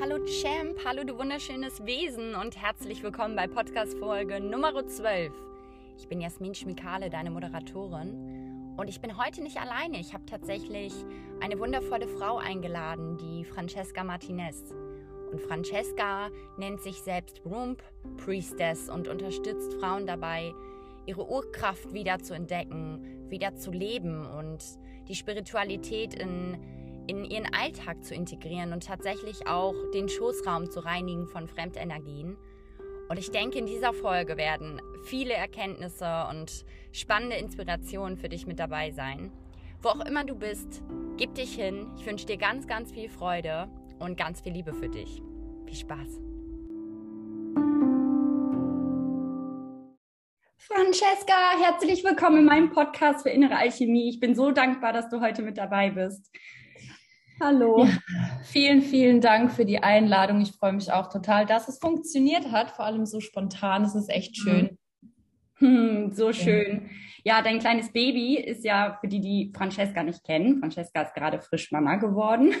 Hallo Champ, hallo du wunderschönes Wesen und herzlich willkommen bei Podcast Folge Nummer 12. Ich bin Jasmin Schmikale, deine Moderatorin und ich bin heute nicht alleine. Ich habe tatsächlich eine wundervolle Frau eingeladen, die Francesca Martinez. Und Francesca nennt sich selbst Rump Priestess und unterstützt Frauen dabei, ihre Urkraft wieder zu entdecken, wieder zu leben und die Spiritualität in in ihren Alltag zu integrieren und tatsächlich auch den Schoßraum zu reinigen von Fremdenergien. Und ich denke, in dieser Folge werden viele Erkenntnisse und spannende Inspirationen für dich mit dabei sein. Wo auch immer du bist, gib dich hin. Ich wünsche dir ganz, ganz viel Freude und ganz viel Liebe für dich. Viel Spaß. Francesca, herzlich willkommen in meinem Podcast für innere Alchemie. Ich bin so dankbar, dass du heute mit dabei bist. Hallo. Ja, vielen, vielen Dank für die Einladung. Ich freue mich auch total, dass es funktioniert hat, vor allem so spontan. Es ist echt schön. Hm, so schön. Ja, dein kleines Baby ist ja, für die, die Francesca nicht kennen, Francesca ist gerade frisch Mama geworden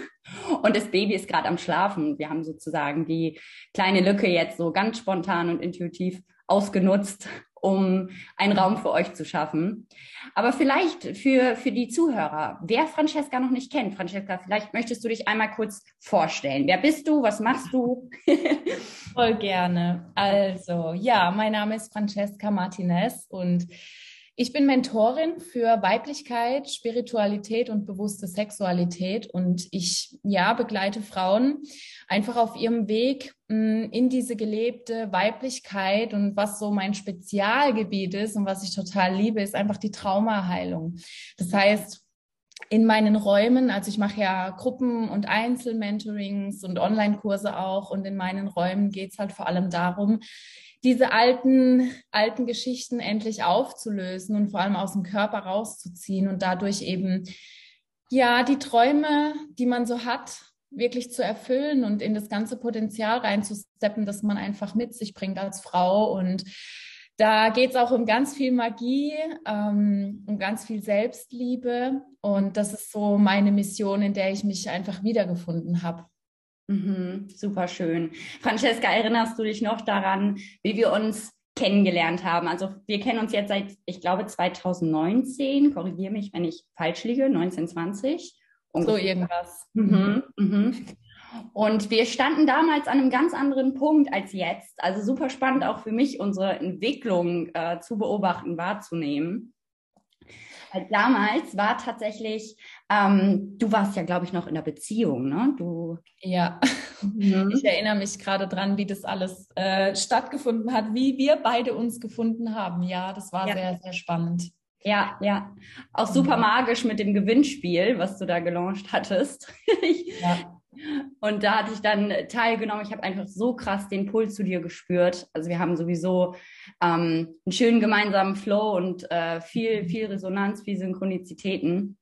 und das Baby ist gerade am Schlafen. Wir haben sozusagen die kleine Lücke jetzt so ganz spontan und intuitiv ausgenutzt, um einen Raum für euch zu schaffen. Aber vielleicht für, für die Zuhörer, wer Francesca noch nicht kennt, Francesca, vielleicht möchtest du dich einmal kurz vorstellen. Wer bist du? Was machst du? Voll gerne. Also, ja, mein Name ist Francesca Martinez und ich bin Mentorin für Weiblichkeit, Spiritualität und bewusste Sexualität. Und ich ja begleite Frauen einfach auf ihrem Weg mh, mm, in diese gelebte Weiblichkeit. Und was so mein Spezialgebiet ist und was ich total liebe, ist einfach die Traumaheilung. Das heißt, in meinen Räumen, also ich mache ja Gruppen- und Einzelmentorings und Online-Kurse auch. Und in meinen Räumen geht es halt vor allem darum, diese alten, alten Geschichten endlich aufzulösen und vor allem aus dem Körper rauszuziehen und dadurch eben, ja, die Träume, die man so hat, wirklich zu erfüllen und in das ganze Potenzial reinzusteppen, das man einfach mit sich bringt als Frau. Und da geht es auch um ganz viel Magie, ähm, um ganz viel Selbstliebe. Und das ist so meine Mission, in der ich mich einfach wiedergefunden habe. Mhm, super schön. Francesca, erinnerst du dich noch daran, wie wir uns kennengelernt haben? Also wir kennen uns jetzt seit, ich glaube, 2019. Korrigiere mich, wenn ich falsch liege, 1920. So irgendwas. Mhm, mhm. Und wir standen damals an einem ganz anderen Punkt als jetzt. Also super spannend auch für mich, unsere Entwicklung äh, zu beobachten, wahrzunehmen. Weil damals war tatsächlich, ähm, du warst ja, glaube ich, noch in der Beziehung, ne? Du. Ja, mhm. ich erinnere mich gerade dran, wie das alles äh, stattgefunden hat, wie wir beide uns gefunden haben. Ja, das war ja. sehr, sehr spannend. Ja, ja. Auch super mhm. magisch mit dem Gewinnspiel, was du da gelauncht hattest. ja. Und da hatte ich dann teilgenommen. Ich habe einfach so krass den Puls zu dir gespürt. Also wir haben sowieso ähm, einen schönen gemeinsamen Flow und äh, viel, mhm. viel Resonanz, viel Synchronizitäten.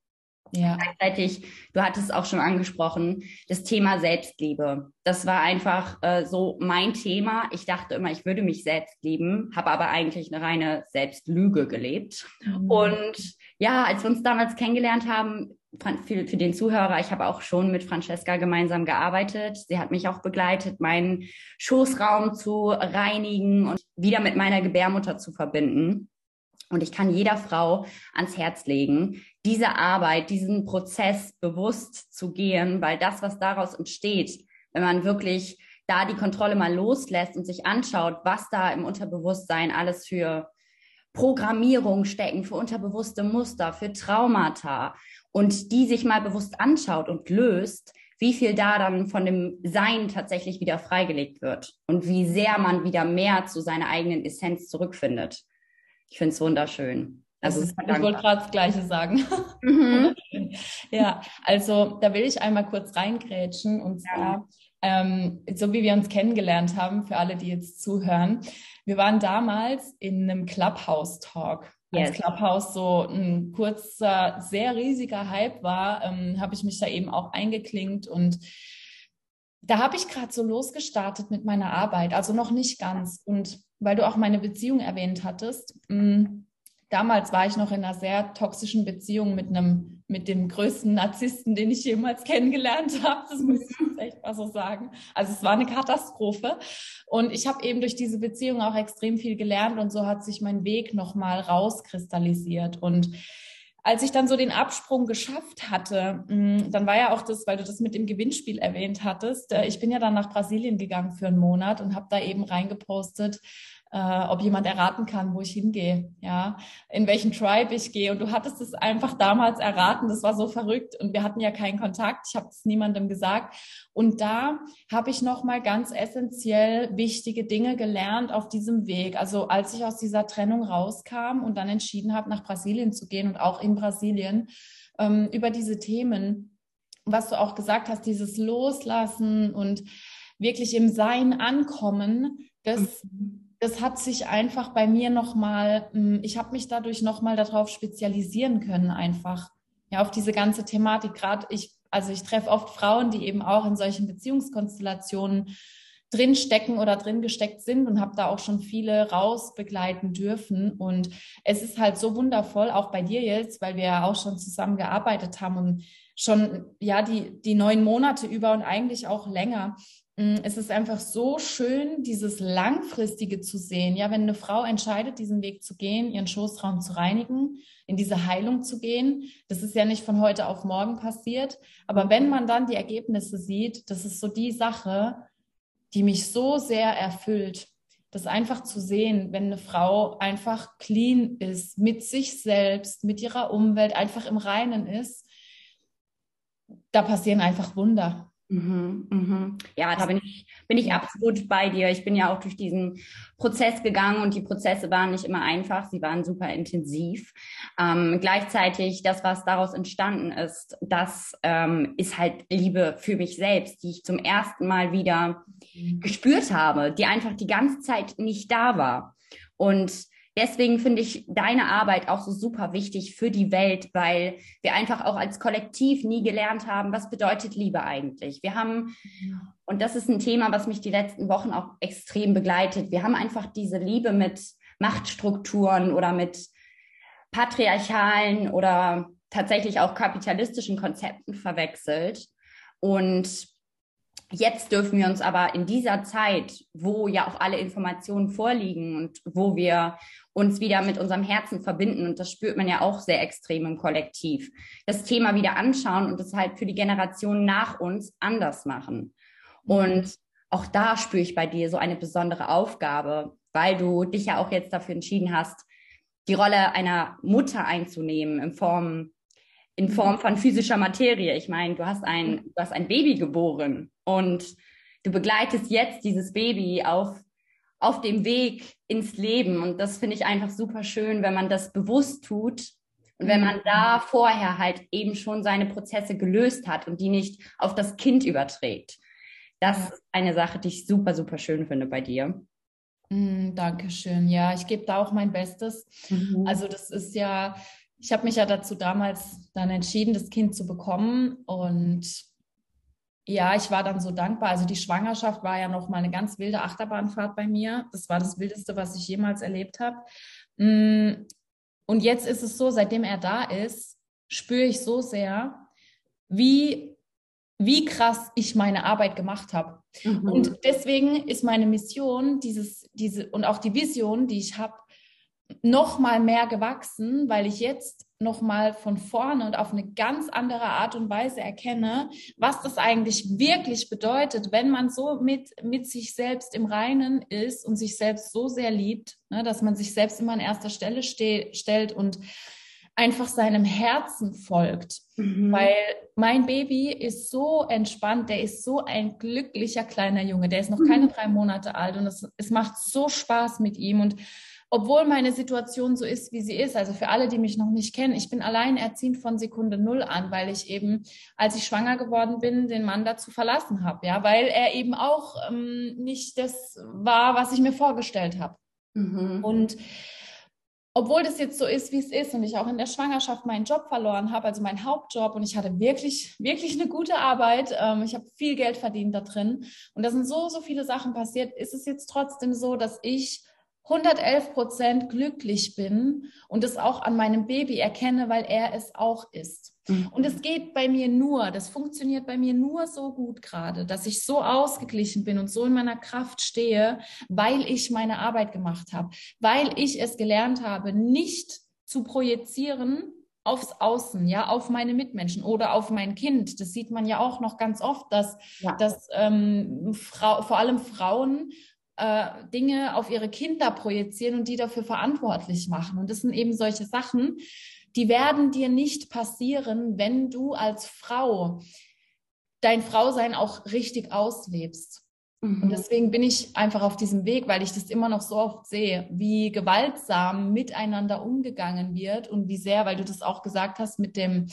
Ja. Gleichzeitig, du hattest auch schon angesprochen, das Thema Selbstliebe. Das war einfach äh, so mein Thema. Ich dachte immer, ich würde mich selbst lieben, habe aber eigentlich eine reine Selbstlüge gelebt. Mhm. Und ja, als wir uns damals kennengelernt haben, für, für den Zuhörer, ich habe auch schon mit Francesca gemeinsam gearbeitet. Sie hat mich auch begleitet, meinen Schoßraum zu reinigen und wieder mit meiner Gebärmutter zu verbinden. Und ich kann jeder Frau ans Herz legen, diese Arbeit, diesen Prozess bewusst zu gehen, weil das, was daraus entsteht, wenn man wirklich da die Kontrolle mal loslässt und sich anschaut, was da im Unterbewusstsein alles für Programmierung stecken, für unterbewusste Muster, für Traumata und die sich mal bewusst anschaut und löst, wie viel da dann von dem Sein tatsächlich wieder freigelegt wird und wie sehr man wieder mehr zu seiner eigenen Essenz zurückfindet. Ich finde es wunderschön. Also ich wollte gerade das Gleiche sagen. Mhm. ja, also da will ich einmal kurz reingrätschen und zwar, ja. ähm, so wie wir uns kennengelernt haben, für alle, die jetzt zuhören. Wir waren damals in einem Clubhouse-Talk. Yes. Als Clubhouse so ein kurzer, sehr riesiger Hype war, ähm, habe ich mich da eben auch eingeklinkt und da habe ich gerade so losgestartet mit meiner Arbeit, also noch nicht ganz. Und weil du auch meine Beziehung erwähnt hattest, mh, mm, damals war ich noch in einer sehr toxischen Beziehung mit einem mit dem größten Narzissten, den ich jemals kennengelernt habe. Das muss ich jetzt echt mal so sagen. Also es war eine Katastrophe. Und ich habe eben durch diese Beziehung auch extrem viel gelernt und so hat sich mein Weg nochmal rauskristallisiert. Und als ich dann so den Absprung geschafft hatte, mm, dann war ja auch das, weil du das mit dem Gewinnspiel erwähnt hattest, äh, ich bin ja dann nach Brasilien gegangen für einen Monat und habe da eben reingepostet, äh, ob jemand erraten kann, wo ich hingehe, ja, in welchen Tribe ich gehe. Und du hattest es einfach damals erraten. Das war so verrückt und wir hatten ja keinen Kontakt. Ich habe es niemandem gesagt. Und da habe ich noch mal ganz essentiell wichtige Dinge gelernt auf diesem Weg. Also als ich aus dieser Trennung rauskam und dann entschieden habe, nach Brasilien zu gehen und auch in Brasilien ähm, über diese Themen, was du auch gesagt hast, dieses Loslassen und wirklich im Sein ankommen, das mhm das hat sich einfach bei mir nochmal, hm, ich habe mich dadurch nochmal darauf spezialisieren können, einfach. Ja, auf diese ganze Thematik. Gerade ich, also ich treffe oft Frauen, die eben auch in solchen Beziehungskonstellationen drinstecken oder drin gesteckt sind und habe da auch schon viele raus begleiten dürfen. Und es ist halt so wundervoll, auch bei dir jetzt, weil wir ja auch schon zusammen gearbeitet haben und schon ja die, die neun Monate über und eigentlich auch länger. Mm, es ist einfach so schön, dieses Langfristige zu sehen. Ja, wenn eine Frau entscheidet, diesen Weg zu gehen, ihren Schoßraum zu reinigen, in diese Heilung zu gehen, das ist ja nicht von heute auf morgen passiert. Aber wenn man dann die Ergebnisse sieht, das ist so die Sache, die mich so sehr erfüllt. Das einfach zu sehen, wenn eine Frau einfach clean ist, mit sich selbst, mit ihrer Umwelt, einfach im Reinen ist, da passieren einfach Wunder. Mhm, mhm. Ja, da bin ich, bin ich absolut bei dir. Ich bin ja auch durch diesen Prozess gegangen und die Prozesse waren nicht immer einfach, sie waren super intensiv. Ähm, gleichzeitig, das, was daraus entstanden ist, das ähm, ist halt Liebe für mich selbst, die ich zum ersten Mal wieder mhm. gespürt habe, die einfach die ganze Zeit nicht da war. Und Deswegen finde ich deine Arbeit auch so super wichtig für die Welt, weil wir einfach auch als Kollektiv nie gelernt haben, was bedeutet Liebe eigentlich. Wir haben, und das ist ein Thema, was mich die letzten Wochen auch extrem begleitet, wir haben einfach diese Liebe mit Machtstrukturen oder mit patriarchalen oder tatsächlich auch kapitalistischen Konzepten verwechselt. Und Jetzt dürfen wir uns aber in dieser Zeit, wo ja auch alle Informationen vorliegen und wo wir uns wieder mit unserem Herzen verbinden, und das spürt man ja auch sehr extrem im Kollektiv, das Thema wieder anschauen und es halt für die Generation nach uns anders machen. Und auch da spüre ich bei dir so eine besondere Aufgabe, weil du dich ja auch jetzt dafür entschieden hast, die Rolle einer Mutter einzunehmen in Form in Form von physischer Materie. Ich meine, du hast ein, du hast ein Baby geboren und du begleitest jetzt dieses Baby auf, auf dem Weg ins Leben. Und das finde ich einfach super schön, wenn man das bewusst tut und wenn man da vorher halt eben schon seine Prozesse gelöst hat und die nicht auf das Kind überträgt. Das ist eine Sache, die ich super, super schön finde bei dir. Mm, Dankeschön. Ja, ich gebe da auch mein Bestes. Mhm. Also das ist ja, ich habe mich ja dazu damals dann entschieden, das Kind zu bekommen. Und ja, ich war dann so dankbar. Also die Schwangerschaft war ja noch mal eine ganz wilde Achterbahnfahrt bei mir. Das war das Wildeste, was ich jemals erlebt habe. Mm, und jetzt ist es so, seitdem er da ist, spüre ich so sehr, wie, wie krass ich meine Arbeit gemacht habe. Mhm. Und deswegen ist meine Mission, dieses, diese und auch die Vision, die ich habe, noch mal mehr gewachsen, weil ich jetzt noch mal von vorne und auf eine ganz andere Art und Weise erkenne, was das eigentlich wirklich bedeutet, wenn man so mit, mit sich selbst im Reinen ist und sich selbst so sehr liebt, ne, dass man sich selbst immer an erster Stelle ste stellt und einfach seinem Herzen folgt. Mhm. Weil mein Baby ist so entspannt, der ist so ein glücklicher kleiner Junge, der ist noch keine drei Monate alt und es, es macht so Spaß mit ihm und obwohl meine Situation so ist, wie sie ist. Also für alle, die mich noch nicht kennen, ich bin alleinerziehend von Sekunde null an, weil ich eben, als ich schwanger geworden bin, den Mann dazu verlassen habe, ja, weil er eben auch ähm, nicht das war, was ich mir vorgestellt habe. Mhm. Und obwohl das jetzt so ist, wie es ist und ich auch in der Schwangerschaft meinen Job verloren habe, also meinen Hauptjob und ich hatte wirklich, wirklich eine gute Arbeit. Ähm, ich habe viel Geld verdient da drin und da sind so, so viele Sachen passiert, ist es jetzt trotzdem so, dass ich 111 Prozent glücklich bin und es auch an meinem Baby erkenne, weil er es auch ist. Mhm. Und es geht bei mir nur, das funktioniert bei mir nur so gut gerade, dass ich so ausgeglichen bin und so in meiner Kraft stehe, weil ich meine Arbeit gemacht habe, weil ich es gelernt habe, nicht zu projizieren aufs Außen, ja, auf meine Mitmenschen oder auf mein Kind. Das sieht man ja auch noch ganz oft, dass, ja. dass ähm, Frau, vor allem Frauen äh, Dinge auf ihre Kinder projizieren und die dafür verantwortlich machen. Und das sind eben solche Sachen, die werden dir nicht passieren, wenn du als Frau dein Frausein auch richtig auslebst. Mhm. Und deswegen bin ich einfach auf diesem Weg, weil ich das immer noch so oft sehe, wie gewaltsam miteinander umgegangen wird und wie sehr, weil du das auch gesagt hast, mit dem,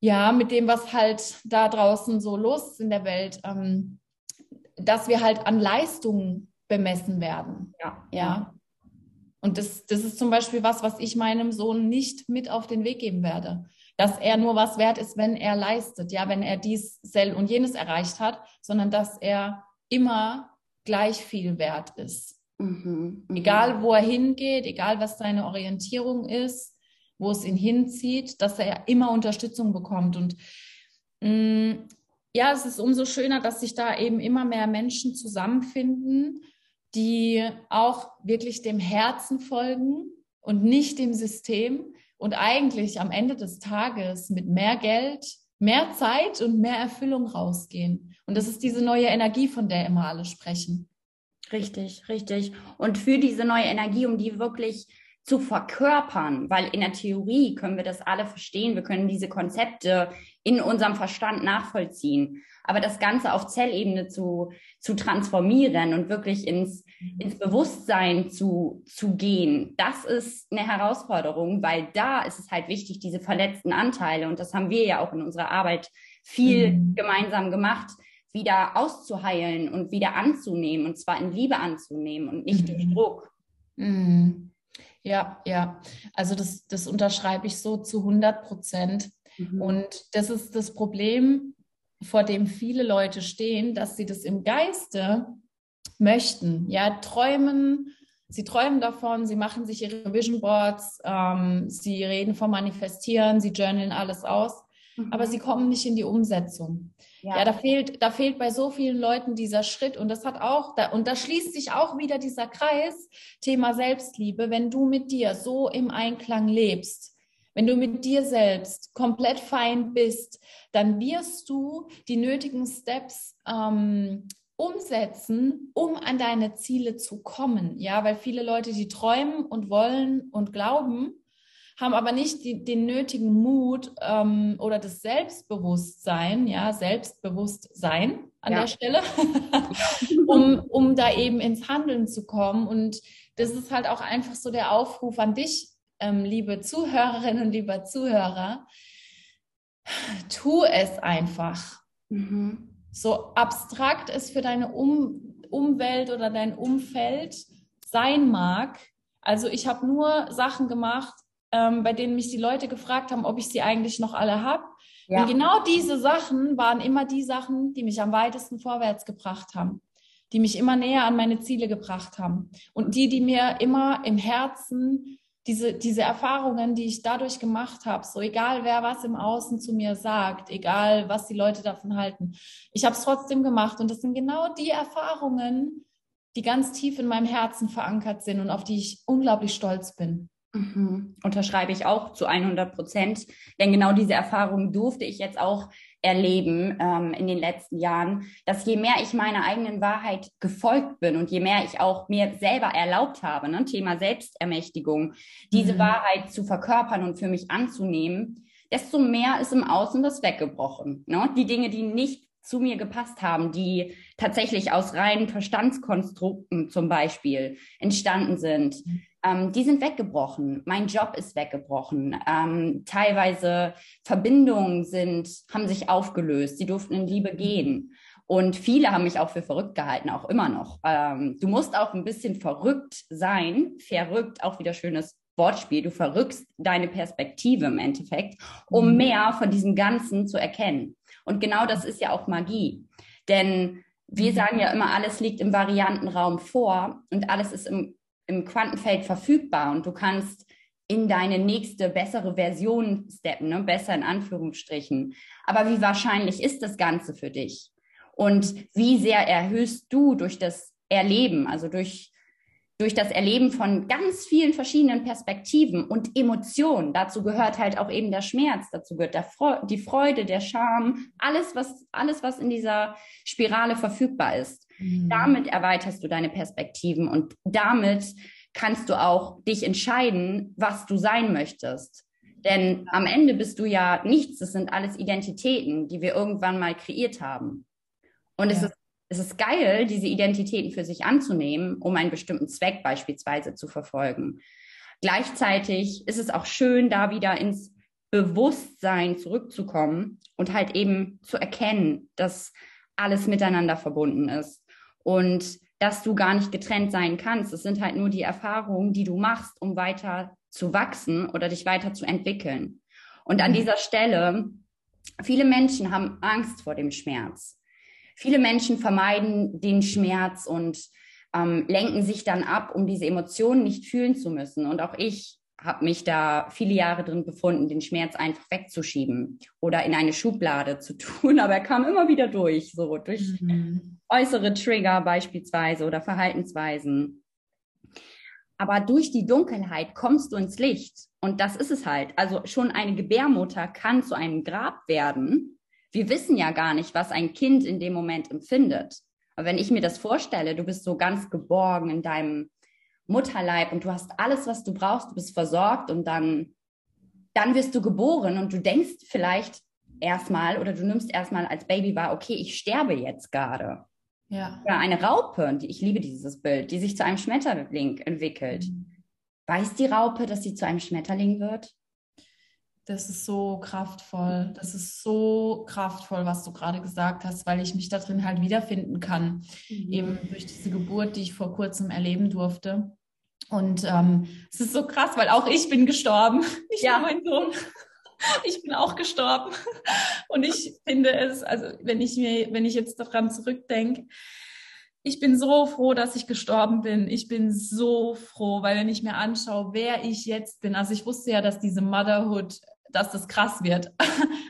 ja, mit dem, was halt da draußen so los ist in der Welt, ähm, dass wir halt an Leistungen bemessen werden. Ja. ja. Und das, das ist zum Beispiel was, was ich meinem Sohn nicht mit auf den Weg geben werde. Dass er nur was wert ist, wenn er leistet, ja, wenn er dies, sel und jenes erreicht hat, sondern dass er immer gleich viel wert ist. Mhm, mhm. egal, wo er hingeht, egal, was seine Orientierung ist, wo es ihn hinzieht, dass er immer Unterstützung bekommt. Und mh, mm, ja, es ist umso schöner, dass sich da eben immer mehr Menschen zusammenfinden die auch wirklich dem Herzen folgen und nicht dem System und eigentlich am Ende des Tages mit mehr Geld, mehr Zeit und mehr Erfüllung rausgehen. Und das ist diese neue Energie, von der immer alle sprechen. Richtig, richtig. Und für diese neue Energie, um die wirklich zu verkörpern, weil in der Theorie können wir das alle verstehen, wir können diese Konzepte in unserem Verstand nachvollziehen. Aber das Ganze auf Zellebene zu, zu transformieren und wirklich ins, mhm. ins Bewusstsein zu, zu gehen, das ist eine Herausforderung, weil da ist es halt wichtig, diese verletzten Anteile, und das haben wir ja auch in unserer Arbeit viel mhm. gemeinsam gemacht, wieder auszuheilen und wieder anzunehmen, und zwar in Liebe anzunehmen und nicht mhm. durch Druck. Mhm. Ja, ja. Also das, das unterschreibe ich so zu 100 Prozent. Mhm. Und das ist das Problem, vor dem viele Leute stehen, dass sie das im Geiste möchten. Ja, träumen, sie träumen davon, sie machen sich ihre Vision Boards, ähm, sie reden vom Manifestieren, sie journalen alles aus, mhm. aber sie kommen nicht in die Umsetzung. Ja. ja, da fehlt, da fehlt bei so vielen Leuten dieser Schritt und das hat auch, da, und da schließt sich auch wieder dieser Kreis, Thema Selbstliebe, wenn du mit dir so im Einklang lebst, wenn du mit dir selbst komplett fein bist, dann wirst du die nötigen Steps ähm, umsetzen, um an deine Ziele zu kommen. Ja, weil viele Leute, die träumen und wollen und glauben, haben aber nicht die, den nötigen Mut ähm, oder das Selbstbewusstsein, ja, Selbstbewusstsein an ja. der Stelle, um, um da eben ins Handeln zu kommen. Und das ist halt auch einfach so der Aufruf an dich, ähm, liebe Zuhörerinnen und lieber Zuhörer, tu es einfach. Mhm. So abstrakt es für deine um Umwelt oder dein Umfeld sein mag. Also ich habe nur Sachen gemacht, ähm, bei denen mich die Leute gefragt haben, ob ich sie eigentlich noch alle habe. Ja. Und genau diese Sachen waren immer die Sachen, die mich am weitesten vorwärts gebracht haben, die mich immer näher an meine Ziele gebracht haben und die, die mir immer im Herzen diese, diese Erfahrungen, die ich dadurch gemacht habe, so egal wer was im Außen zu mir sagt, egal was die Leute davon halten, ich habe es trotzdem gemacht und das sind genau die Erfahrungen, die ganz tief in meinem Herzen verankert sind und auf die ich unglaublich stolz bin. Mhm. Unterschreibe ich auch zu 100 Prozent, denn genau diese Erfahrung durfte ich jetzt auch erleben ähm, in den letzten Jahren, dass je mehr ich meiner eigenen Wahrheit gefolgt bin und je mehr ich auch mir selber erlaubt habe, ne, Thema Selbstermächtigung, diese mhm. Wahrheit zu verkörpern und für mich anzunehmen, desto mehr ist im Außen das weggebrochen. Ne? Die Dinge, die nicht zu mir gepasst haben, die tatsächlich aus reinen Verstandskonstrukten zum Beispiel entstanden sind, mhm ähm, die sind weggebrochen. Mein Job ist weggebrochen. Ähm, teilweise Verbindungen sind, haben sich aufgelöst. Sie durften in Liebe gehen. Und viele haben mich auch für verrückt gehalten, auch immer noch. Ähm, du musst auch ein bisschen verrückt sein, verrückt, auch wieder schönes Wortspiel. Du verrückst deine Perspektive im Endeffekt, um mhm. mehr von diesem Ganzen zu erkennen. Und genau das ist ja auch Magie. Denn wir mhm. sagen ja immer, alles liegt im Variantenraum vor und alles ist im im Quantenfeld verfügbar und du kannst in deine nächste bessere Version steppen, ne? besser in Anführungsstrichen. Aber wie wahrscheinlich ist das Ganze für dich? Und wie sehr erhöhst du durch das Erleben, also durch, durch das Erleben von ganz vielen verschiedenen Perspektiven und Emotionen. Dazu gehört halt auch eben der Schmerz, dazu gehört Fre die Freude, der Scham, alles was, alles, was in dieser Spirale verfügbar ist. Mhm. Damit erweiterst du deine Perspektiven und damit kannst du auch dich entscheiden, was du sein möchtest. Denn am Ende bist du ja nichts, das sind alles Identitäten, die wir irgendwann mal kreiert haben. Und ja. es, ist, es ist geil, diese Identitäten für sich anzunehmen, um einen bestimmten Zweck beispielsweise zu verfolgen. Gleichzeitig ist es auch schön, da wieder ins Bewusstsein zurückzukommen und halt eben zu erkennen, dass alles miteinander verbunden ist und dass du gar nicht getrennt sein kannst. Es sind halt nur die Erfahrungen, die du machst, um weiter zu wachsen oder dich weiter zu entwickeln. Und an mhm. dieser Stelle, viele Menschen haben Angst vor dem Schmerz. Viele Menschen vermeiden den Schmerz und ähm, lenken sich dann ab, um diese Emotionen nicht fühlen zu müssen. Und auch ich habe mich da viele Jahre drin befunden, den Schmerz einfach wegzuschieben oder in eine Schublade zu tun. Aber er kam immer wieder durch, so durch mhm. äußere Trigger beispielsweise oder Verhaltensweisen. Aber durch die Dunkelheit kommst du ins Licht. Und das ist es halt. Also schon eine Gebärmutter kann zu einem Grab werden, wir wissen ja gar nicht, was ein Kind in dem Moment empfindet. Aber wenn ich mir das vorstelle, du bist so ganz geborgen in deinem Mutterleib und du hast alles, was du brauchst, du bist versorgt und dann, dann wirst du geboren und du denkst vielleicht erstmal oder du nimmst erstmal als Baby wahr, okay, ich sterbe jetzt gerade. Ja. Oder eine Raupe, ich liebe dieses Bild, die sich zu einem Schmetterling entwickelt. Mhm. Weiß die Raupe, dass sie zu einem Schmetterling wird? Das ist so kraftvoll. Das ist so kraftvoll, was du gerade gesagt hast, weil ich mich da drin halt wiederfinden kann. Mhm. Eben durch diese Geburt, die ich vor kurzem erleben durfte. Und ähm, es ist so krass, weil auch ich bin gestorben. Nicht ja. nur mein Sohn. Ich bin auch gestorben. Und ich finde es, also wenn ich mir, wenn ich jetzt daran zurückdenke, ich bin so froh, dass ich gestorben bin. Ich bin so froh, weil wenn ich mir anschaue, wer ich jetzt bin, also ich wusste ja, dass diese Motherhood dass das krass wird.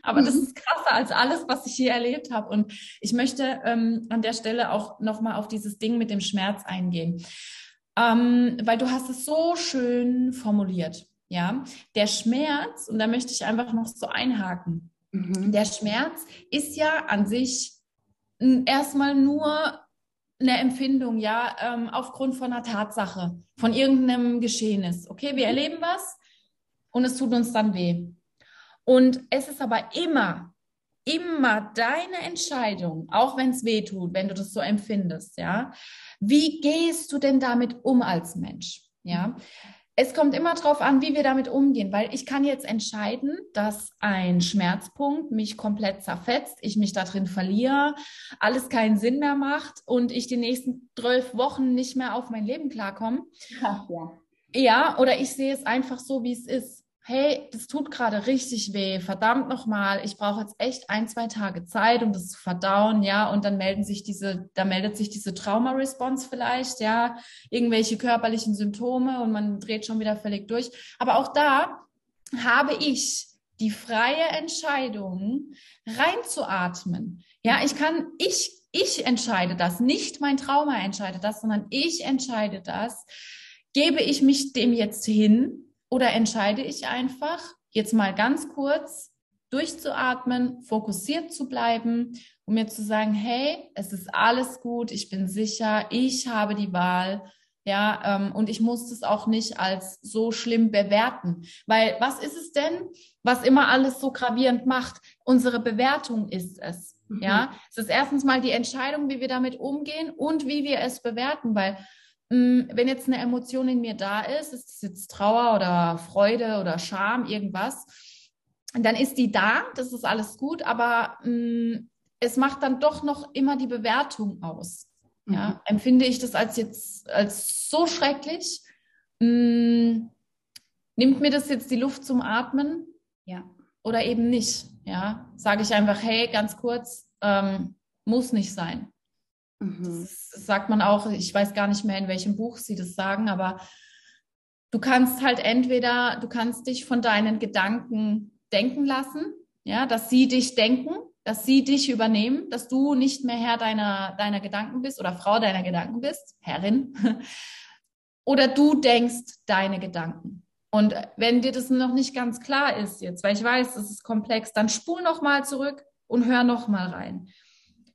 Aber das mhm. ist krasser als alles, was ich hier erlebt habe. Und ich möchte ähm, an der Stelle auch nochmal auf dieses Ding mit dem Schmerz eingehen. Ähm, weil du hast es so schön formuliert. Ja, der Schmerz, und da möchte ich einfach noch so einhaken. Mhm. Der Schmerz ist ja an sich erstmal nur eine Empfindung, ja, ähm, aufgrund von einer Tatsache, von irgendeinem Geschehnis. Okay, wir erleben was und es tut uns dann weh. Und es ist aber immer, immer deine Entscheidung, auch wenn es weh tut, wenn du das so empfindest, ja. Wie gehst du denn damit um als Mensch? Ja. Es kommt immer darauf an, wie wir damit umgehen, weil ich kann jetzt entscheiden, dass ein Schmerzpunkt mich komplett zerfetzt, ich mich da drin verliere, alles keinen Sinn mehr macht und ich die nächsten zwölf Wochen nicht mehr auf mein Leben klarkomme. Ja, ja. ja, oder ich sehe es einfach so, wie es ist hey, das tut gerade richtig weh, verdammt nochmal, ich brauche jetzt echt ein, zwei Tage Zeit, um das zu verdauen, ja, und dann melden sich diese, da meldet sich diese Trauma-Response vielleicht, ja, irgendwelche körperlichen Symptome und man dreht schon wieder völlig durch. Aber auch da habe ich die freie Entscheidung, reinzuatmen. Ja, ich kann, ich, ich entscheide das, nicht mein Trauma entscheidet das, sondern ich entscheide das. Gebe ich mich dem jetzt hin, oder entscheide ich einfach, jetzt mal ganz kurz durchzuatmen, fokussiert zu bleiben, um mir zu sagen, hey, es ist alles gut, ich bin sicher, ich habe die Wahl, ja, ähm, und ich muss das auch nicht als so schlimm bewerten, weil was ist es denn, was immer alles so gravierend macht? Unsere Bewertung ist es. Mhm. Ja, es ist erstens mal die Entscheidung, wie wir damit umgehen und wie wir es bewerten, weil wenn jetzt eine Emotion in mir da ist, ist es jetzt Trauer oder Freude oder Scham, irgendwas, dann ist die da, das ist alles gut, aber mh, mm, es macht dann doch noch immer die Bewertung aus. Mhm. Ja, empfinde ich das als jetzt als so schrecklich? Mh, mm, nimmt mir das jetzt die Luft zum Atmen? Ja. Oder eben nicht? Ja, sage ich einfach, hey, ganz kurz, ähm, muss nicht sein. Mhm. Das sagt man auch, ich weiß gar nicht mehr, in welchem Buch sie das sagen, aber du kannst halt entweder, du kannst dich von deinen Gedanken denken lassen, ja, dass sie dich denken, dass sie dich übernehmen, dass du nicht mehr Herr deiner, deiner Gedanken bist oder Frau deiner Gedanken bist, Herrin, oder du denkst deine Gedanken. Und wenn dir das noch nicht ganz klar ist jetzt, weil ich weiß, das ist komplex, dann spul noch mal zurück und hör noch mal rein.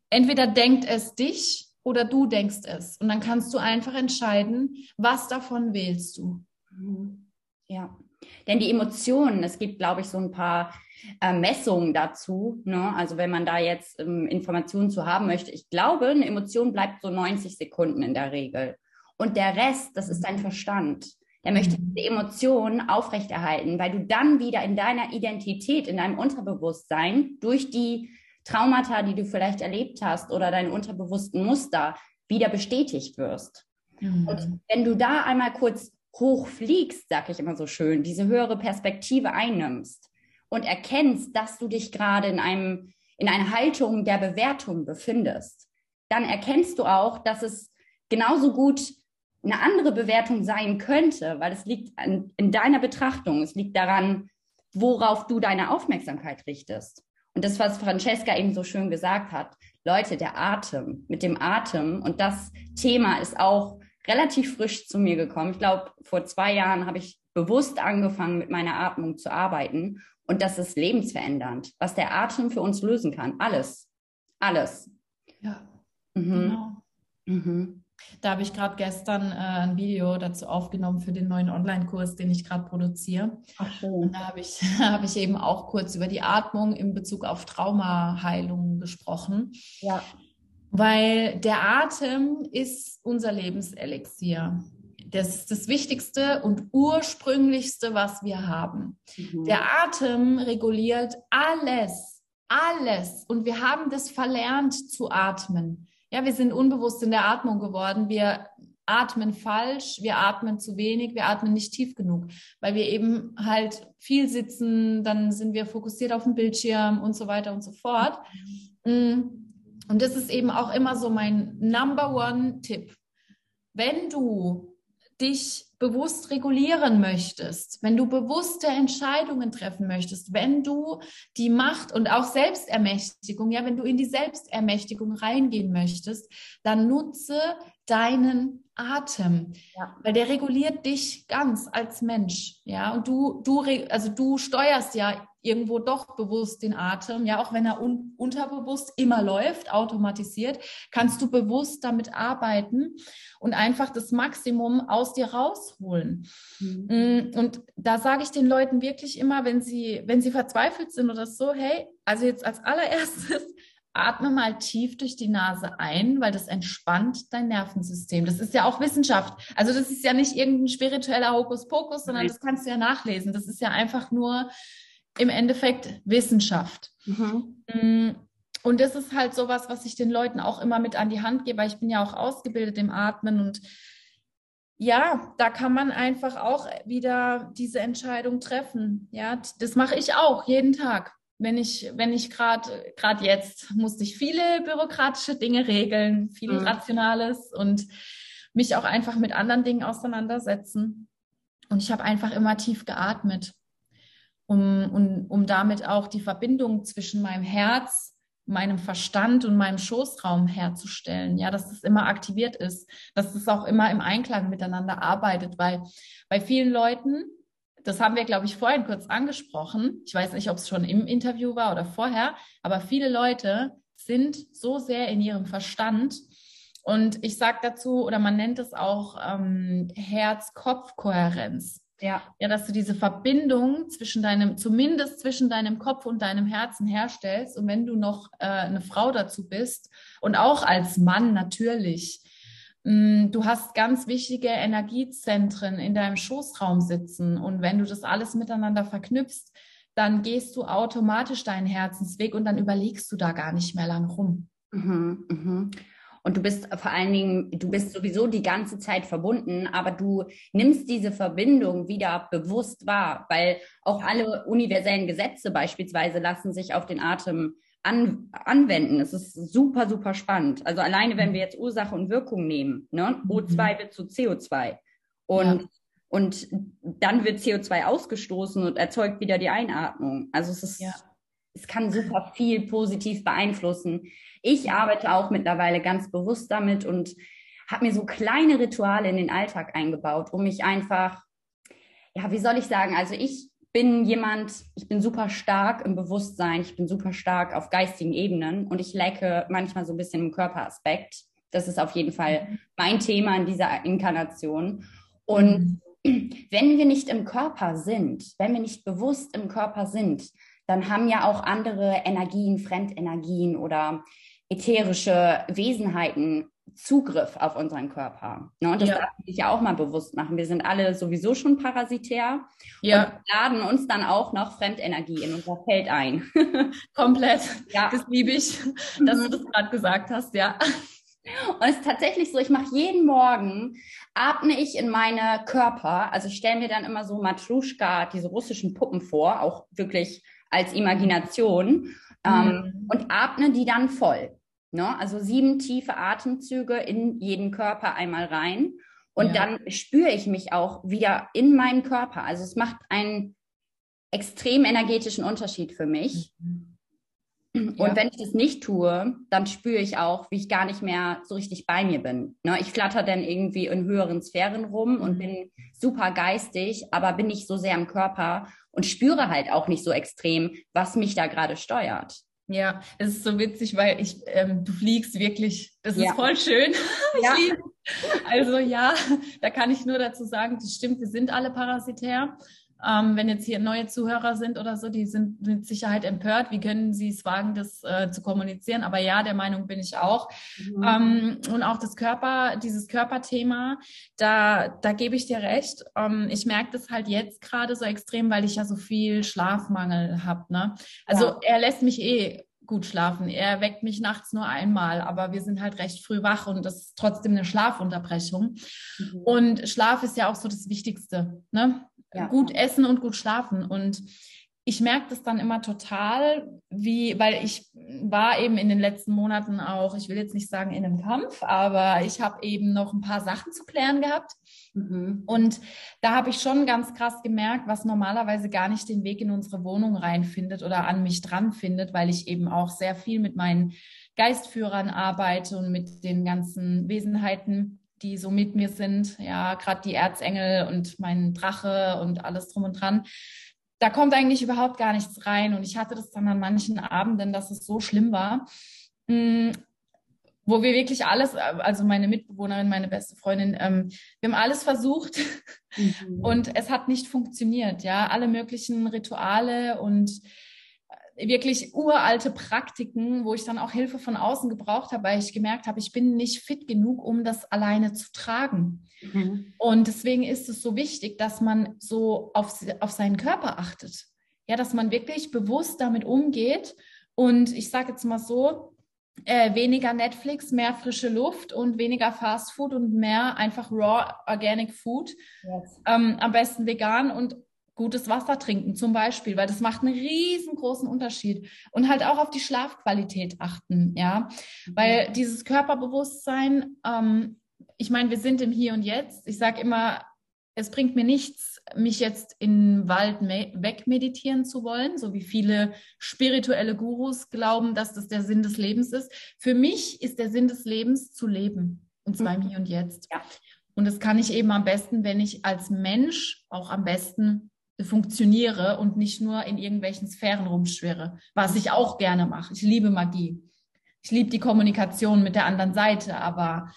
Entweder denkt es dich oder du denkst es. Und dann kannst du einfach entscheiden, was davon wählst du. Mhm. Ja, denn die Emotionen, es gibt, glaube ich, so ein paar äh, Messungen dazu. Ne? Also wenn man da jetzt ähm, Informationen zu haben möchte, ich glaube, eine Emotion bleibt so 90 Sekunden in der Regel. Und der Rest, das ist dein Verstand. Der möchte mhm. diese Emotionen aufrechterhalten, weil du dann wieder in deiner Identität, in deinem Unterbewusstsein durch die Traumata, die du vielleicht erlebt hast oder deine unterbewussten Muster wieder bestätigt wirst. Mhm. Und wenn du da einmal kurz hochfliegst, sag ich immer so schön, diese höhere Perspektive einnimmst und erkennst, dass du dich gerade in einem in einer Haltung der Bewertung befindest, dann erkennst du auch, dass es genauso gut eine andere Bewertung sein könnte, weil es liegt an, in deiner Betrachtung, es liegt daran, worauf du deine Aufmerksamkeit richtest. Und das, was Francesca eben so schön gesagt hat, Leute, der Atem, mit dem Atem, und das Thema ist auch relativ frisch zu mir gekommen. Ich glaube, vor zwei Jahren habe ich bewusst angefangen, mit meiner Atmung zu arbeiten. Und das ist lebensverändernd, was der Atem für uns lösen kann. Alles. Alles. Ja. Mhm. Genau. Mhm. Da habe ich gerade gestern äh, ein Video dazu aufgenommen für den neuen Online-Kurs, den ich gerade produziere. Ach schön. Und da habe ich, hab ich eben auch kurz über die Atmung in Bezug auf Traumaheilung gesprochen. Ja. Weil der Atem ist unser Lebenselixier. Das ist das Wichtigste und ursprünglichste, was wir haben. Mhm. Der Atem reguliert alles, alles. Und wir haben das verlernt zu atmen ja, wir sind unbewusst in der Atmung geworden. Wir atmen falsch, wir atmen zu wenig, wir atmen nicht tief genug, weil wir eben halt viel sitzen, dann sind wir fokussiert auf den Bildschirm und so weiter und so fort. Mm. Und das ist eben auch immer so mein Number One Tipp. Wenn du dich bewusst regulieren möchtest, wenn du bewusste Entscheidungen treffen möchtest, wenn du die Macht und auch Selbstermächtigung, ja, wenn du in die Selbstermächtigung reingehen möchtest, dann nutze deinen Atem, ja. weil der reguliert dich ganz als Mensch, ja, und du, du, also du steuerst ja irgendwo doch bewusst den Atem, ja, auch wenn er un unterbewusst immer läuft, automatisiert, kannst du bewusst damit arbeiten und einfach das Maximum aus dir rausholen. Mhm. Mm, und da sage ich den Leuten wirklich immer, wenn sie, wenn sie verzweifelt sind oder so, hey, also jetzt als allererstes, atme mal tief durch die Nase ein, weil das entspannt dein Nervensystem. Das ist ja auch Wissenschaft. Also das ist ja nicht irgendein spiritueller Hokuspokus, sondern das kannst du ja nachlesen. Das ist ja einfach nur im Endeffekt Wissenschaft. Mhm. Mm, und das ist halt sowas, was ich den Leuten auch immer mit an die Hand gebe, weil ich bin ja auch ausgebildet im Atmen und ja, da kann man einfach auch wieder diese Entscheidung treffen. Ja, das mache ich auch jeden Tag. Wenn ich, wenn ich gerade, gerade jetzt musste ich viele bürokratische Dinge regeln, viel mhm. Rationales und mich auch einfach mit anderen Dingen auseinandersetzen. Und ich habe einfach immer tief geatmet um, um, um damit auch die Verbindung zwischen meinem Herz, meinem Verstand und meinem Schoßraum herzustellen. Ja, dass das immer aktiviert ist, dass das auch immer im Einklang miteinander arbeitet, weil bei vielen Leuten, das haben wir, glaube ich, vorhin kurz angesprochen. Ich weiß nicht, ob es schon im Interview war oder vorher, aber viele Leute sind so sehr in ihrem Verstand. Und ich sage dazu, oder man nennt es auch ähm, Herz-Kopf-Kohärenz. Ja. ja, dass du diese Verbindung zwischen deinem, zumindest zwischen deinem Kopf und deinem Herzen herstellst. Und wenn du noch äh, eine Frau dazu bist und auch als Mann natürlich, mh, mm, du hast ganz wichtige Energiezentren in deinem Schoßraum sitzen. Und wenn du das alles miteinander verknüpfst, dann gehst du automatisch deinen Herzensweg und dann überlegst du da gar nicht mehr lang rum. Mhm, mh. Und du bist vor allen Dingen, du bist sowieso die ganze Zeit verbunden, aber du nimmst diese Verbindung wieder bewusst wahr, weil auch alle universellen Gesetze beispielsweise lassen sich auf den Atem an, anwenden. Es ist super, super spannend. Also alleine, wenn wir jetzt Ursache und Wirkung nehmen, ne? O2 mhm. wird zu CO2. Und ja. und dann wird CO2 ausgestoßen und erzeugt wieder die Einatmung. Also es ist, ja. Es kann super viel positiv beeinflussen. Ich arbeite auch mittlerweile ganz bewusst damit und habe mir so kleine Rituale in den Alltag eingebaut, um mich einfach, ja, wie soll ich sagen, also ich bin jemand, ich bin super stark im Bewusstsein, ich bin super stark auf geistigen Ebenen und ich lecke manchmal so ein bisschen im Körperaspekt. Das ist auf jeden Fall mhm. mein Thema in dieser Inkarnation. Und mhm. wenn wir nicht im Körper sind, wenn wir nicht bewusst im Körper sind, dann haben ja auch andere Energien, Fremdenergien oder ätherische Wesenheiten Zugriff auf unseren Körper. Ne? Und das ja. darf man sich ja auch mal bewusst machen. Wir sind alle sowieso schon parasitär ja. und laden uns dann auch noch Fremdenergie in unser Feld ein. Komplett. Ja. Das liebe ich, dass du das gerade gesagt hast, ja. Und es ist tatsächlich so, ich mache jeden Morgen, atme ich in meine Körper, also ich stelle mir dann immer so Matruschka, diese russischen Puppen vor, auch wirklich als Imagination, ähm, mhm. und atme die dann voll. Ne? Also sieben tiefe Atemzüge in jeden Körper einmal rein. Und ja. dann spüre ich mich auch wieder in meinen Körper. Also es macht einen extrem energetischen Unterschied für mich. Mhm. Und ja. wenn ich das nicht tue, dann spüre ich auch, wie ich gar nicht mehr so richtig bei mir bin. Ne? Ich flatter dann irgendwie in höheren Sphären rum und mhm. bin super geistig, aber bin nicht so sehr im Körper und spüre halt auch nicht so extrem, was mich da gerade steuert. Ja, es ist so witzig, weil ich, ähm, du fliegst wirklich, das ja. ist voll schön. Ja. Also ja, da kann ich nur dazu sagen, das stimmt, wir sind alle parasitär. Ähm, wenn jetzt hier neue Zuhörer sind oder so, die sind mit Sicherheit empört. Wie können sie es wagen, das äh, zu kommunizieren? Aber ja, der Meinung bin ich auch. Mhm. Ähm, und auch das Körper, dieses Körperthema, da, da gebe ich dir recht. Ähm, ich merke das halt jetzt gerade so extrem, weil ich ja so viel Schlafmangel habe. Ne? Also ja. er lässt mich eh gut schlafen. Er weckt mich nachts nur einmal, aber wir sind halt recht früh wach und das ist trotzdem eine Schlafunterbrechung. Mhm. Und Schlaf ist ja auch so das Wichtigste. Ne? Ja. gut essen und gut schlafen. Und ich merke das dann immer total, wie, weil ich war eben in den letzten Monaten auch, ich will jetzt nicht sagen in einem Kampf, aber ich habe eben noch ein paar Sachen zu klären gehabt. Mhm. Und da habe ich schon ganz krass gemerkt, was normalerweise gar nicht den Weg in unsere Wohnung reinfindet oder an mich dran findet, weil ich eben auch sehr viel mit meinen Geistführern arbeite und mit den ganzen Wesenheiten die so mit mir sind, ja, gerade die Erzengel und mein Drache und alles drum und dran. Da kommt eigentlich überhaupt gar nichts rein. Und ich hatte das dann an manchen Abenden, dass es so schlimm war, mh, mm, wo wir wirklich alles, also meine Mitbewohnerin, meine beste Freundin, ähm, wir haben alles versucht mhm. und es hat nicht funktioniert. Ja, alle möglichen Rituale und wirklich uralte Praktiken, wo ich dann auch Hilfe von außen gebraucht habe, weil ich gemerkt habe, ich bin nicht fit genug, um das alleine zu tragen. Mhm. Und deswegen ist es so wichtig, dass man so auf, auf seinen Körper achtet. Ja, dass man wirklich bewusst damit umgeht. Und ich sage jetzt mal so, äh, weniger Netflix, mehr frische Luft und weniger Fast Food und mehr einfach raw organic Food. Yes. Ähm, am besten vegan und gutes Wasser trinken zum Beispiel, weil das macht einen riesengroßen Unterschied und halt auch auf die Schlafqualität achten, ja, weil dieses Körperbewusstsein, ähm, ich meine, wir sind im Hier und Jetzt. Ich sage immer, es bringt mir nichts, mich jetzt in Wald wegmeditieren zu wollen, so wie viele spirituelle Gurus glauben, dass das der Sinn des Lebens ist. Für mich ist der Sinn des Lebens zu leben, und zwar im mhm. Hier und Jetzt. Ja. Und das kann ich eben am besten, wenn ich als Mensch auch am besten funktioniere und nicht nur in irgendwelchen Sphären rumschwirre, was ich auch gerne mache. Ich liebe Magie. Ich liebe die Kommunikation mit der anderen Seite, aber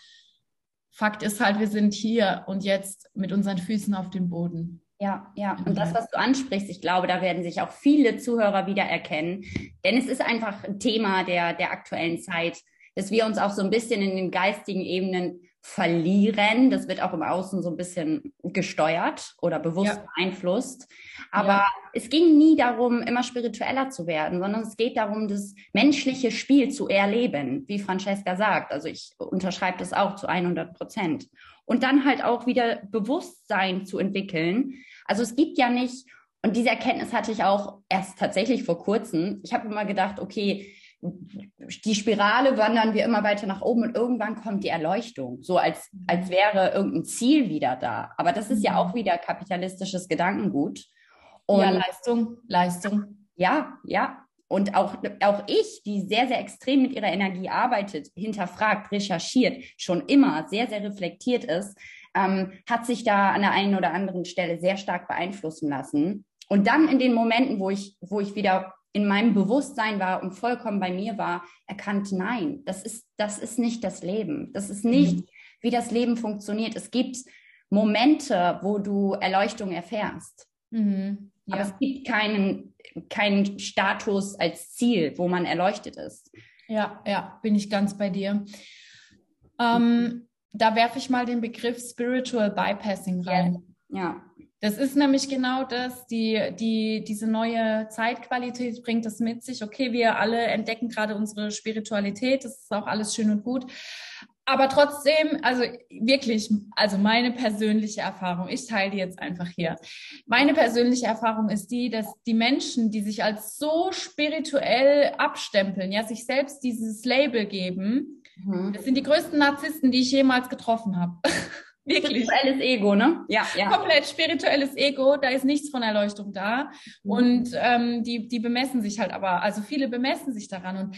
Fakt ist halt, wir sind hier und jetzt mit unseren Füßen auf dem Boden. Ja, ja. Und das, was du ansprichst, ich glaube, da werden sich auch viele Zuhörer wiedererkennen. Denn es ist einfach ein Thema der, der aktuellen Zeit, dass wir uns auch so ein bisschen in den geistigen Ebenen verlieren. Das wird auch im Außen so ein bisschen gesteuert oder bewusst ja. beeinflusst. Aber ja. es ging nie darum, immer spiritueller zu werden, sondern es geht darum, das menschliche Spiel zu erleben, wie Francesca sagt. Also ich unterschreibe das auch zu 100 Prozent. Und dann halt auch wieder Bewusstsein zu entwickeln. Also es gibt ja nicht, und diese Erkenntnis hatte ich auch erst tatsächlich vor kurzem. Ich habe immer gedacht, okay, die Spirale wandern wir immer weiter nach oben und irgendwann kommt die Erleuchtung, so als, als wäre irgendein Ziel wieder da. Aber das ist ja auch wieder kapitalistisches Gedankengut. Und ja, Leistung, Leistung. Ja, ja. Und auch, auch ich, die sehr, sehr extrem mit ihrer Energie arbeitet, hinterfragt, recherchiert, schon immer sehr, sehr reflektiert ist, ähm, hat sich da an der einen oder anderen Stelle sehr stark beeinflussen lassen. Und dann in den Momenten, wo ich, wo ich wieder in meinem Bewusstsein war und vollkommen bei mir war, erkannt, nein, das ist, das ist nicht das Leben. Das ist nicht, mhm. wie das Leben funktioniert. Es gibt Momente, wo du Erleuchtung erfährst. Mhm. Ja. Aber es gibt keinen, keinen Status als Ziel, wo man erleuchtet ist. Ja, ja, bin ich ganz bei dir. Ähm, da werfe ich mal den Begriff Spiritual Bypassing rein. Ja. Das ist nämlich genau das, die, die, diese neue Zeitqualität bringt das mit sich. Okay, wir alle entdecken gerade unsere Spiritualität, das ist auch alles schön und gut. Aber trotzdem, also wirklich, also meine persönliche Erfahrung, ich teile die jetzt einfach hier. Meine persönliche Erfahrung ist die, dass die Menschen, die sich als so spirituell abstempeln, ja, sich selbst dieses Label geben, mhm. das sind die größten Narzissten, die ich jemals getroffen habe. Wirklich. Spirituelles Ego, ne? Ja, ja. Komplett spirituelles Ego, da ist nichts von Erleuchtung da. Mhm. Und ähm, die, die bemessen sich halt aber, also viele bemessen sich daran. Und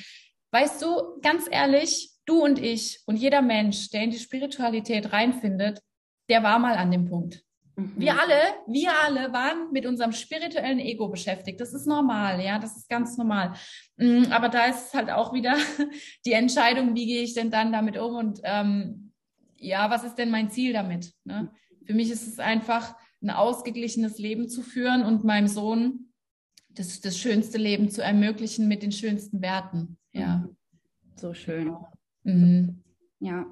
weißt du, ganz ehrlich, du und ich und jeder Mensch, der in die Spiritualität reinfindet, der war mal an dem Punkt. Mhm. Wir alle, wir alle waren mit unserem spirituellen Ego beschäftigt. Das ist normal, ja, das ist ganz normal. Mm, aber da ist halt auch wieder die Entscheidung, wie gehe ich denn dann damit um und ähm, ja, was ist denn mein Ziel damit? Ne? Für mich ist es einfach, ein ausgeglichenes Leben zu führen und meinem Sohn das, das schönste Leben zu ermöglichen mit den schönsten Werten. Ja. So schön. Mhm. Ja.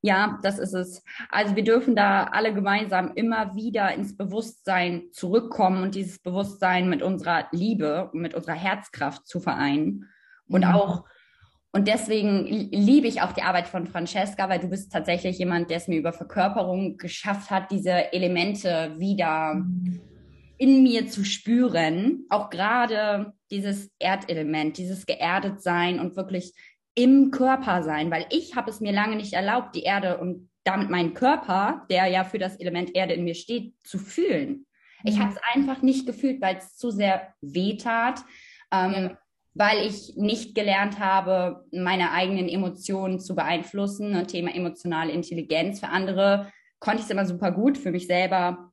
Ja, das ist es. Also wir dürfen da alle gemeinsam immer wieder ins Bewusstsein zurückkommen und dieses Bewusstsein mit unserer Liebe und mit unserer Herzkraft zu vereinen. Und mhm. auch und deswegen liebe ich auch die Arbeit von Francesca, weil du bist tatsächlich jemand, der es mir über Verkörperung geschafft hat, diese Elemente wieder in mir zu spüren. Auch gerade dieses Erdelement, dieses geerdet sein und wirklich im Körper sein, weil ich habe es mir lange nicht erlaubt, die Erde und damit meinen Körper, der ja für das Element Erde in mir steht, zu fühlen. Ich habe es einfach nicht gefühlt, weil es zu sehr weh tat. Ähm, ja weil ich nicht gelernt habe, meine eigenen Emotionen zu beeinflussen. Ein Thema emotionale Intelligenz. Für andere konnte ich es immer super gut, für mich selber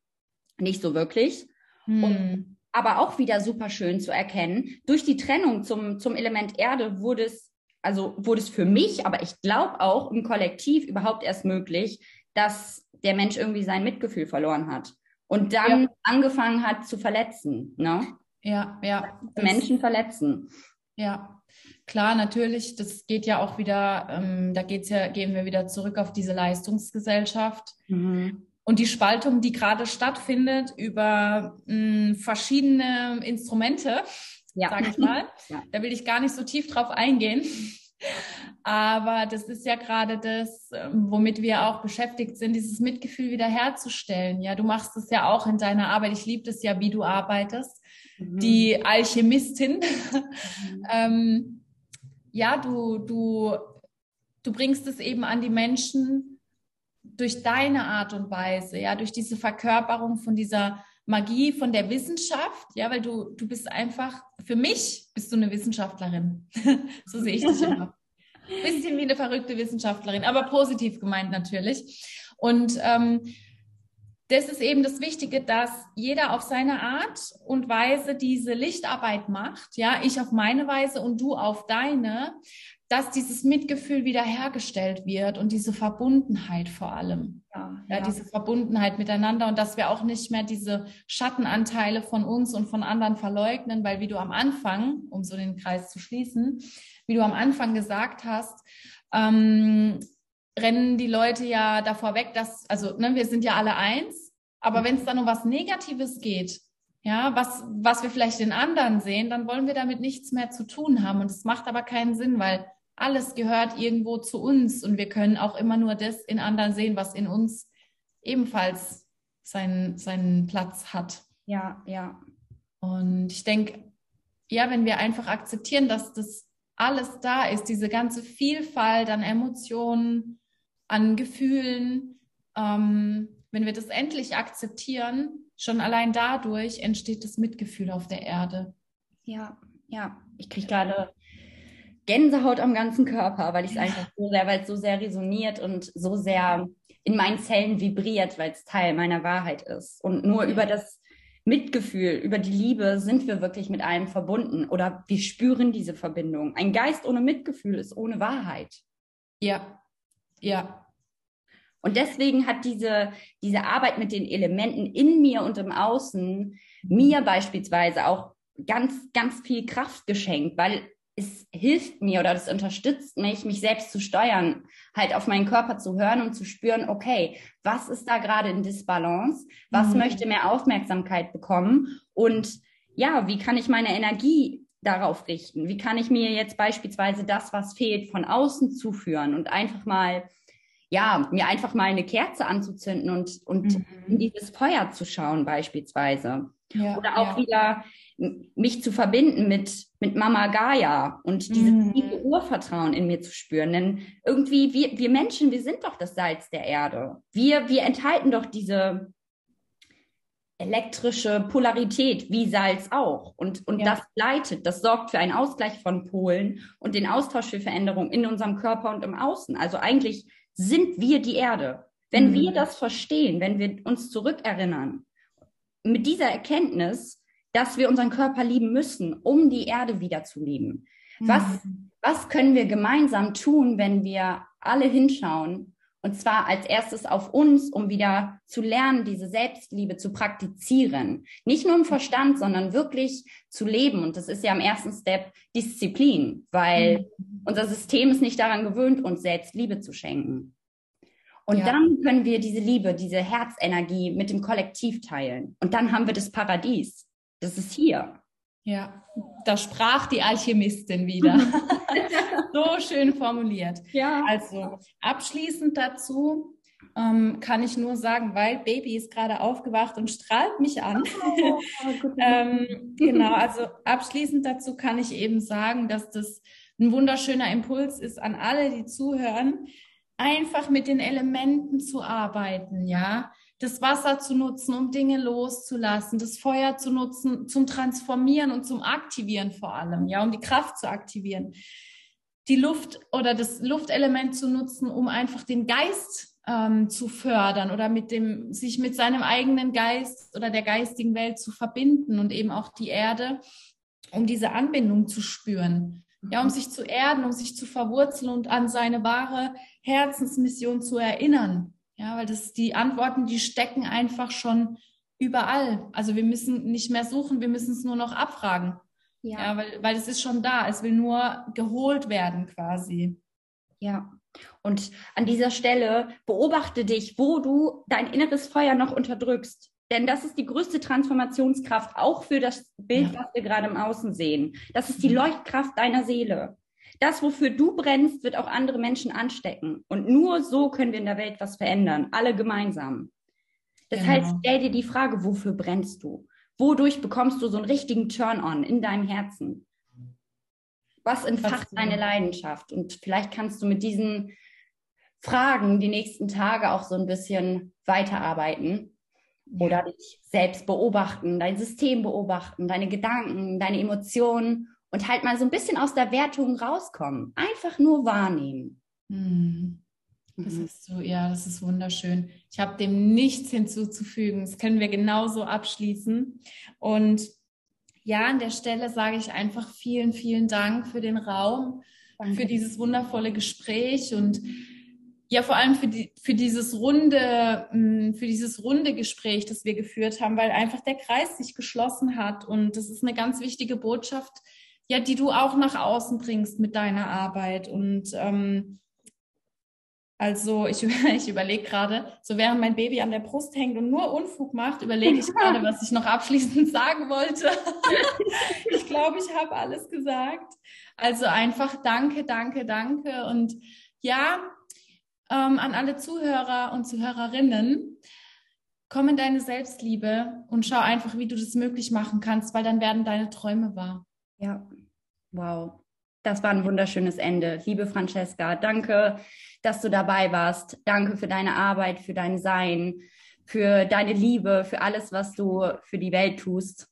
nicht so wirklich. Hm. Und, aber auch wieder super schön zu erkennen. Durch die Trennung zum, zum Element Erde wurde es, also wurde es für mich, aber ich glaube auch im Kollektiv überhaupt erst möglich, dass der Mensch irgendwie sein Mitgefühl verloren hat und dann ja. angefangen hat zu verletzen. Ne? Ja, ja. Menschen verletzen. Ja, klar, natürlich. Das geht ja auch wieder, ähm, da geht's ja, gehen wir wieder zurück auf diese Leistungsgesellschaft. Mhm. Und die Spaltung, die gerade stattfindet über mh, hm, verschiedene Instrumente, ja. sage ich mal. Ja. Da will ich gar nicht so tief drauf eingehen. Aber das ist ja gerade das, ähm, womit wir auch beschäftigt sind, dieses Mitgefühl wiederherzustellen. Ja, du machst es ja auch in deiner Arbeit. Ich liebe das ja, wie du arbeitest mhm. die Alchemistin. Mhm. ähm, ja, du, du, du bringst es eben an die Menschen durch deine Art und Weise, ja, durch diese Verkörperung von dieser Magie, von der Wissenschaft, ja, weil du, du bist einfach, für mich bist du eine Wissenschaftlerin. so sehe ich dich immer. Bisschen wie eine verrückte Wissenschaftlerin, aber positiv gemeint natürlich. Und ähm, das ist eben das Wichtige, dass jeder auf seine Art und Weise diese Lichtarbeit macht. Ja, ich auf meine Weise und du auf deine, dass dieses Mitgefühl wiederhergestellt wird und diese Verbundenheit vor allem. Ja, ja, ja, diese Verbundenheit miteinander und dass wir auch nicht mehr diese Schattenanteile von uns und von anderen verleugnen, weil wie du am Anfang, um so den Kreis zu schließen, wie du am Anfang gesagt hast, ähm, rennen die Leute ja davor weg, dass, also ne, wir sind ja alle eins, aber wenn es dann um was Negatives geht, ja, was, was wir vielleicht in anderen sehen, dann wollen wir damit nichts mehr zu tun haben. Und es macht aber keinen Sinn, weil alles gehört irgendwo zu uns und wir können auch immer nur das in anderen sehen, was in uns ebenfalls seinen, seinen Platz hat. Ja, ja. Und ich denke, ja, wenn wir einfach akzeptieren, dass das alles da ist, diese ganze Vielfalt an Emotionen, an Gefühlen, ähm, wenn wir das endlich akzeptieren, schon allein dadurch entsteht das Mitgefühl auf der Erde. Ja, ja. Ich kriege gerade Gänsehaut am ganzen Körper, weil ich es einfach so sehr, weil es so sehr resoniert und so sehr in meinen Zellen vibriert, weil es Teil meiner Wahrheit ist. Und nur über das Mitgefühl, über die Liebe sind wir wirklich mit allem verbunden oder wir spüren diese Verbindung. Ein Geist ohne Mitgefühl ist ohne Wahrheit. Ja, ja, und deswegen hat diese, diese Arbeit mit den Elementen in mir und im Außen mir beispielsweise auch ganz, ganz viel Kraft geschenkt, weil es hilft mir oder es unterstützt mich, mich selbst zu steuern, halt auf meinen Körper zu hören und zu spüren, okay, was ist da gerade in Disbalance? Was mhm. möchte mehr Aufmerksamkeit bekommen? Und ja, wie kann ich meine Energie darauf richten? Wie kann ich mir jetzt beispielsweise das, was fehlt, von außen zuführen und einfach mal ja, mir einfach mal eine Kerze anzuzünden und, und mhm. in dieses Feuer zu schauen beispielsweise. Ja, Oder auch ja. wieder mich zu verbinden mit, mit Mama Gaia und dieses mhm. tiefe Urvertrauen in mir zu spüren. Denn irgendwie, wir, wir Menschen, wir sind doch das Salz der Erde. Wir, wir enthalten doch diese elektrische Polarität wie Salz auch. Und, und ja. das leitet, das sorgt für einen Ausgleich von Polen und den Austausch für Veränderungen in unserem Körper und im Außen. Also eigentlich sind wir die Erde. Wenn mhm. wir das verstehen, wenn wir uns zurückerinnern, mit dieser Erkenntnis, dass wir unseren Körper lieben müssen, um die Erde wieder zu lieben. Mhm. Was, was können wir gemeinsam tun, wenn wir alle hinschauen? Und zwar als erstes auf uns, um wieder zu lernen, diese Selbstliebe zu praktizieren. Nicht nur im Verstand, sondern wirklich zu leben. Und das ist ja im ersten Step Disziplin, weil mhm. unser System ist nicht daran gewöhnt, uns selbst Liebe zu schenken. Und ja. dann können wir diese Liebe, diese Herzenergie mit dem Kollektiv teilen. Und dann haben wir das Paradies. Das ist hier. Ja, da sprach die Alchemistin wieder. so schön formuliert. Ja. Also abschließend dazu ähm, kann ich nur sagen, weil Baby ist gerade aufgewacht und strahlt mich an. Oh, ähm, genau, also abschließend dazu kann ich eben sagen, dass das ein wunderschöner Impuls ist an alle, die zuhören, einfach mit den Elementen zu arbeiten, ja das Wasser zu nutzen, um Dinge loszulassen, das Feuer zu nutzen, zum Transformieren und zum Aktivieren vor allem, ja, um die Kraft zu aktivieren. Die Luft oder das Luftelement zu nutzen, um einfach den Geist ähm, zu fördern oder mit dem, sich mit seinem eigenen Geist oder der geistigen Welt zu verbinden und eben auch die Erde, um diese Anbindung zu spüren. Ja, um sich zu erden, um sich zu verwurzeln und an seine wahre Herzensmission zu erinnern. Ja, weil das die Antworten, die stecken einfach schon überall. Also wir müssen nicht mehr suchen, wir müssen es nur noch abfragen. Ja, ja weil, weil es ist schon da. Es will nur geholt werden quasi. Ja. Und an dieser Stelle beobachte dich, wo du dein inneres Feuer noch unterdrückst. Denn das ist die größte Transformationskraft, auch für das Bild, ja. was wir gerade im Außen sehen. Das ist die mhm. Leuchtkraft deiner Seele. Das, wofür du brennst, wird auch andere Menschen anstecken. Und nur so können wir in der Welt was verändern, alle gemeinsam. Das genau. heißt, stell dir die Frage, wofür brennst du? Wodurch bekommst du so einen richtigen Turn-on in deinem Herzen? Was entfacht deine Leidenschaft? Und vielleicht kannst du mit diesen Fragen die nächsten Tage auch so ein bisschen weiterarbeiten oder dich selbst beobachten, dein System beobachten, deine Gedanken, deine Emotionen und halt mal so ein bisschen aus der Wertung rauskommen. Einfach nur wahrnehmen. Hm. Das mhm. ist so, ja, das ist wunderschön. Ich habe dem nichts hinzuzufügen. Das können wir genauso abschließen. Und ja, an der Stelle sage ich einfach vielen, vielen Dank für den Raum, Danke. für dieses wundervolle Gespräch und ja, vor allem für, die, für dieses runde, hm, für dieses runde Gespräch, das wir geführt haben, weil einfach der Kreis sich geschlossen hat. Und das ist eine ganz wichtige Botschaft, ja, die du auch nach außen bringst mit deiner Arbeit. Und ähm, also ich, ich überlege gerade, so während mein Baby an der Brust hängt und nur Unfug macht, überlege ich gerade, was ich noch abschließend sagen wollte. ich glaube, ich habe alles gesagt. Also einfach danke, danke, danke. Und ja, ähm, an alle Zuhörer und Zuhörerinnen, komm in deine Selbstliebe und schau einfach, wie du das möglich machen kannst, weil dann werden deine Träume wahr. Ja, wow. Das war ein wunderschönes Ende. Liebe Francesca, danke, dass du dabei warst. Danke für deine Arbeit, für dein Sein, für deine Liebe, für alles, was du für die Welt tust.